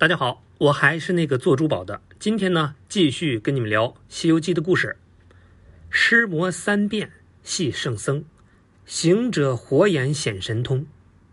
大家好，我还是那个做珠宝的。今天呢，继续跟你们聊《西游记》的故事。尸魔三变系圣僧，行者火眼显神通，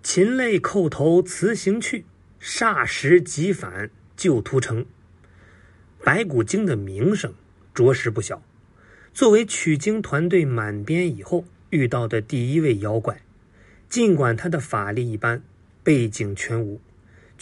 禽类叩头辞行去，霎时即返旧屠城。白骨精的名声着实不小，作为取经团队满编以后遇到的第一位妖怪，尽管他的法力一般，背景全无。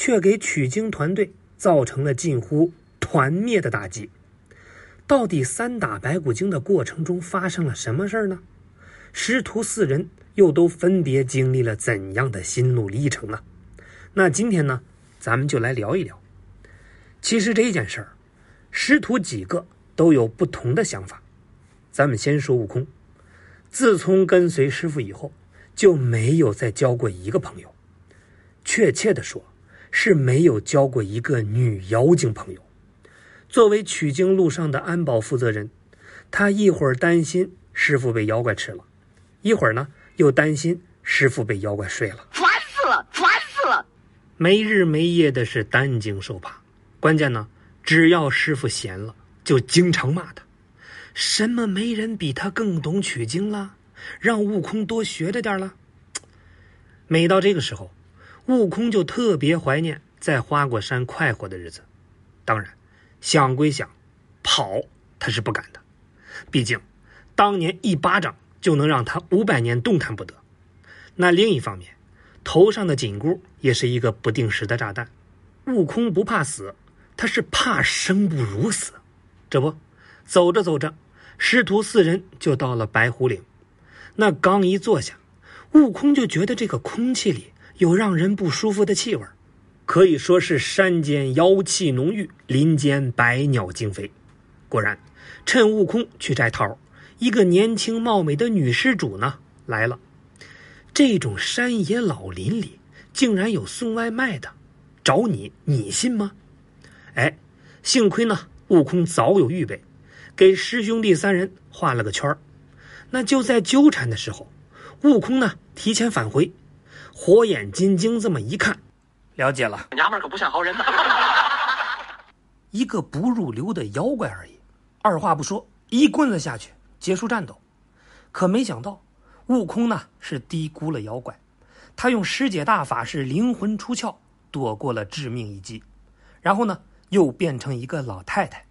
却给取经团队造成了近乎团灭的打击。到底三打白骨精的过程中发生了什么事儿呢？师徒四人又都分别经历了怎样的心路历程呢？那今天呢，咱们就来聊一聊。其实这件事儿，师徒几个都有不同的想法。咱们先说悟空，自从跟随师傅以后，就没有再交过一个朋友。确切的说，是没有交过一个女妖精朋友。作为取经路上的安保负责人，他一会儿担心师傅被妖怪吃了，一会儿呢又担心师傅被妖怪睡了，烦死了，烦死了！没日没夜的是担惊受怕。关键呢，只要师傅闲了，就经常骂他：“什么没人比他更懂取经了？让悟空多学着点了。”每到这个时候。悟空就特别怀念在花果山快活的日子，当然，想归想，跑他是不敢的，毕竟，当年一巴掌就能让他五百年动弹不得。那另一方面，头上的紧箍也是一个不定时的炸弹。悟空不怕死，他是怕生不如死。这不，走着走着，师徒四人就到了白虎岭。那刚一坐下，悟空就觉得这个空气里。有让人不舒服的气味，可以说是山间妖气浓郁，林间百鸟惊飞。果然，趁悟空去摘桃，一个年轻貌美的女施主呢来了。这种山野老林里竟然有送外卖的，找你你信吗？哎，幸亏呢，悟空早有预备，给师兄弟三人画了个圈那就在纠缠的时候，悟空呢提前返回。火眼金睛这么一看，了解了，娘们可不像好人呐。一个不入流的妖怪而已，二话不说，一棍子下去结束战斗。可没想到，悟空呢是低估了妖怪，他用师姐大法是灵魂出窍，躲过了致命一击，然后呢又变成一个老太太。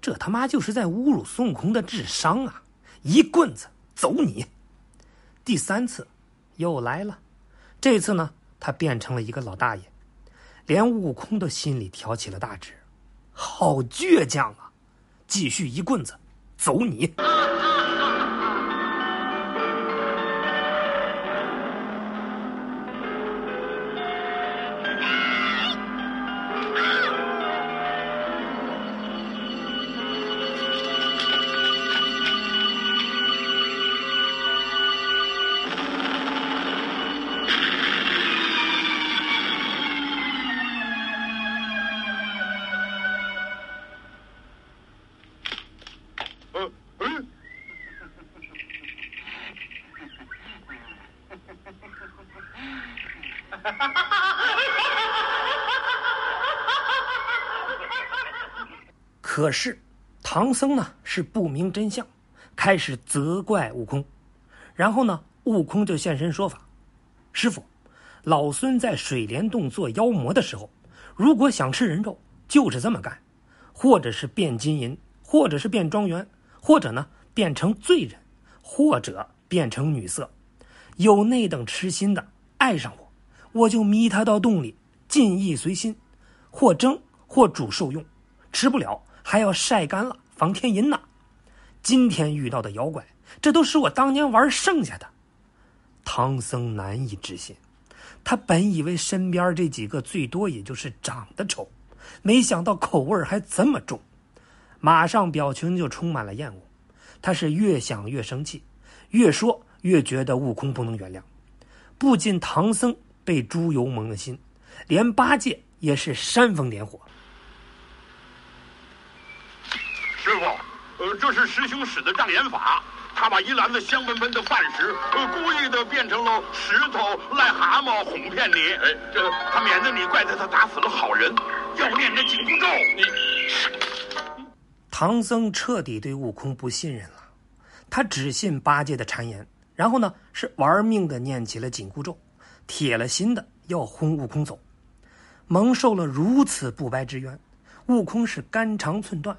这他妈就是在侮辱孙悟空的智商啊！一棍子走你！第三次，又来了。这次呢，他变成了一个老大爷，连悟空的心里挑起了大指，好倔强啊！继续一棍子，走你！可是，唐僧呢是不明真相，开始责怪悟空。然后呢，悟空就现身说法：“师傅，老孙在水帘洞做妖魔的时候，如果想吃人肉，就是这么干，或者是变金银，或者是变庄园，或者呢变成罪人，或者变成女色。有那等痴心的爱上我，我就迷他到洞里，尽意随心，或蒸或煮受用，吃不了。”还要晒干了防天银呢。今天遇到的妖怪，这都是我当年玩剩下的。唐僧难以置信，他本以为身边这几个最多也就是长得丑，没想到口味还这么重，马上表情就充满了厌恶。他是越想越生气，越说越觉得悟空不能原谅。不仅唐僧被猪油蒙了心，连八戒也是煽风点火。这是师兄使的障眼法。他把一篮子香喷喷的饭食，呃，故意的变成了石头、癞蛤蟆哄骗你。哎，这他免得你怪罪他打死了好人，要念这紧箍咒。你，唐僧彻底对悟空不信任了，他只信八戒的谗言。然后呢，是玩命的念起了紧箍咒，铁了心的要轰悟空走。蒙受了如此不白之冤，悟空是肝肠寸断，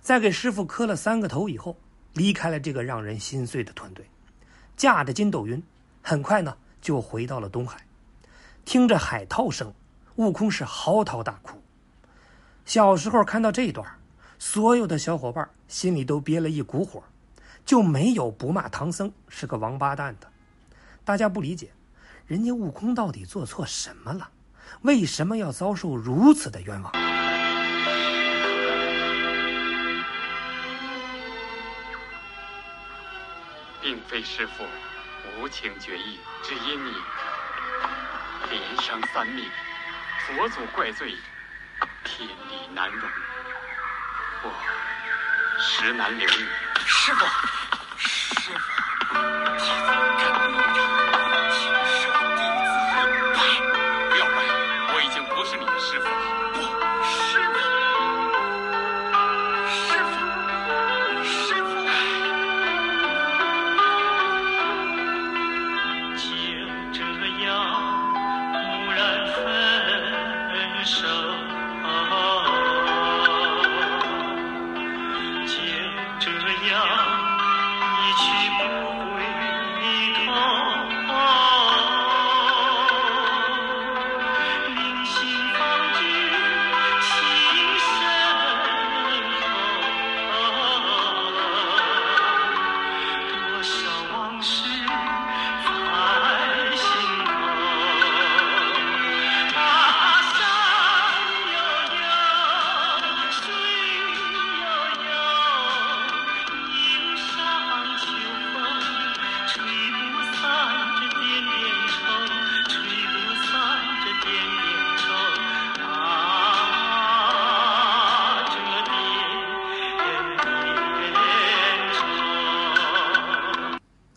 在给师傅磕了三个头以后，离开了这个让人心碎的团队，驾着筋斗云，很快呢就回到了东海。听着海涛声，悟空是嚎啕大哭。小时候看到这一段。所有的小伙伴心里都憋了一股火，就没有不骂唐僧是个王八蛋的。大家不理解，人家悟空到底做错什么了？为什么要遭受如此的冤枉？并非师父无情绝义，只因你连伤三命，佛祖怪罪，天理难容。我实难留你，师父，师父，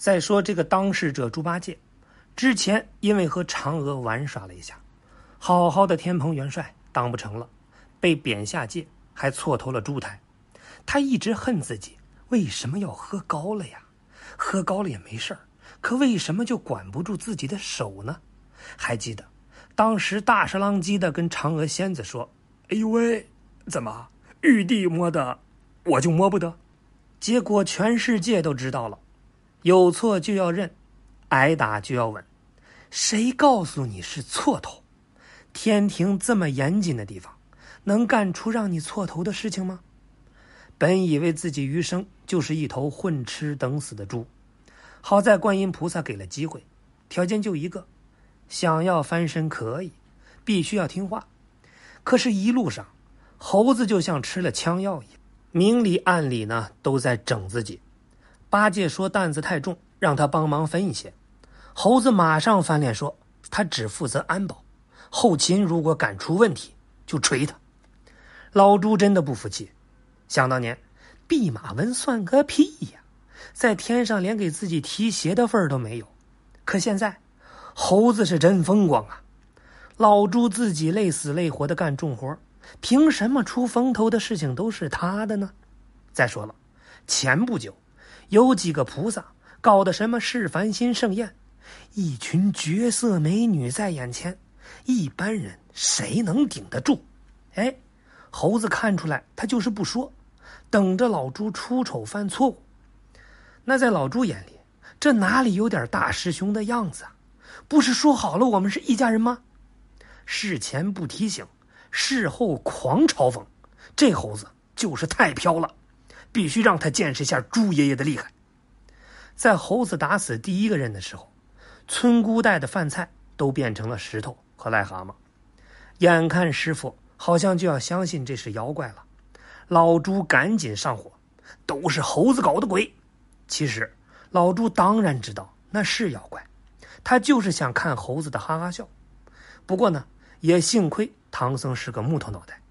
再说这个当事者猪八戒，之前因为和嫦娥玩耍了一下，好好的天蓬元帅当不成了，被贬下界，还错投了猪胎。他一直恨自己为什么要喝高了呀？喝高了也没事儿，可为什么就管不住自己的手呢？还记得当时大舌狼藉的跟嫦娥仙子说：“哎呦喂，怎么玉帝摸的，我就摸不得？”结果全世界都知道了。有错就要认，挨打就要稳。谁告诉你是错头？天庭这么严谨的地方，能干出让你错头的事情吗？本以为自己余生就是一头混吃等死的猪，好在观音菩萨给了机会，条件就一个：想要翻身可以，必须要听话。可是，一路上，猴子就像吃了枪药一样，明里暗里呢都在整自己。八戒说担子太重，让他帮忙分一些。猴子马上翻脸说，他只负责安保，后勤如果敢出问题，就锤他。老朱真的不服气，想当年，弼马温算个屁呀，在天上连给自己提鞋的份儿都没有。可现在，猴子是真风光啊！老朱自己累死累活的干重活，凭什么出风头的事情都是他的呢？再说了，前不久。有几个菩萨搞的什么释凡心盛宴，一群绝色美女在眼前，一般人谁能顶得住？哎，猴子看出来，他就是不说，等着老朱出丑犯错误。那在老朱眼里，这哪里有点大师兄的样子啊？不是说好了我们是一家人吗？事前不提醒，事后狂嘲讽，这猴子就是太飘了。必须让他见识一下猪爷爷的厉害。在猴子打死第一个人的时候，村姑带的饭菜都变成了石头和癞蛤蟆。眼看师傅好像就要相信这是妖怪了，老朱赶紧上火，都是猴子搞的鬼。其实老朱当然知道那是妖怪，他就是想看猴子的哈哈笑。不过呢，也幸亏唐僧是个木头脑袋，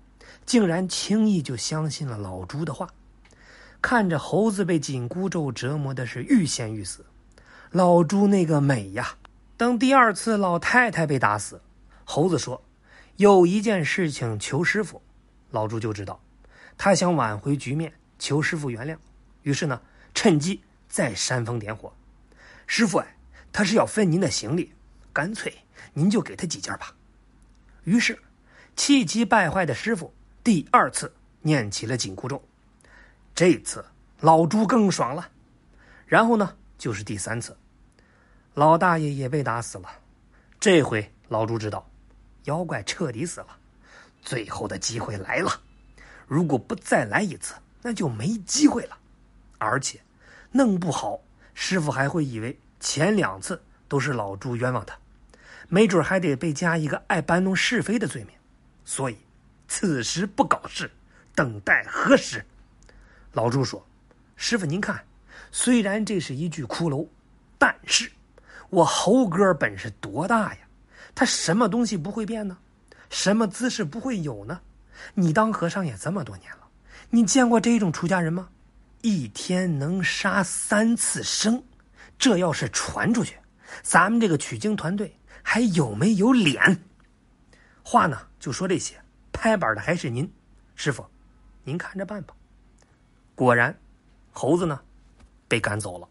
竟然轻易就相信了老朱的话。看着猴子被紧箍咒折磨的是欲仙欲死，老猪那个美呀！等第二次老太太被打死，猴子说：“有一件事情求师傅。”老朱就知道，他想挽回局面，求师傅原谅。于是呢，趁机再煽风点火。师傅哎，他是要分您的行李，干脆您就给他几件吧。于是，气急败坏的师傅第二次念起了紧箍咒。这次老朱更爽了。然后呢，就是第三次，老大爷也被打死了。这回老朱知道，妖怪彻底死了，最后的机会来了。如果不再来一次，那就没机会了。而且，弄不好师傅还会以为前两次都是老朱冤枉他，没准还得被加一个爱搬弄是非的罪名。所以，此时不搞事，等待何时？老朱说：“师傅，您看。”虽然这是一具骷髅，但是我猴哥本事多大呀？他什么东西不会变呢？什么姿势不会有呢？你当和尚也这么多年了，你见过这种出家人吗？一天能杀三次生，这要是传出去，咱们这个取经团队还有没有脸？话呢就说这些，拍板的还是您，师傅，您看着办吧。果然，猴子呢？被赶走了。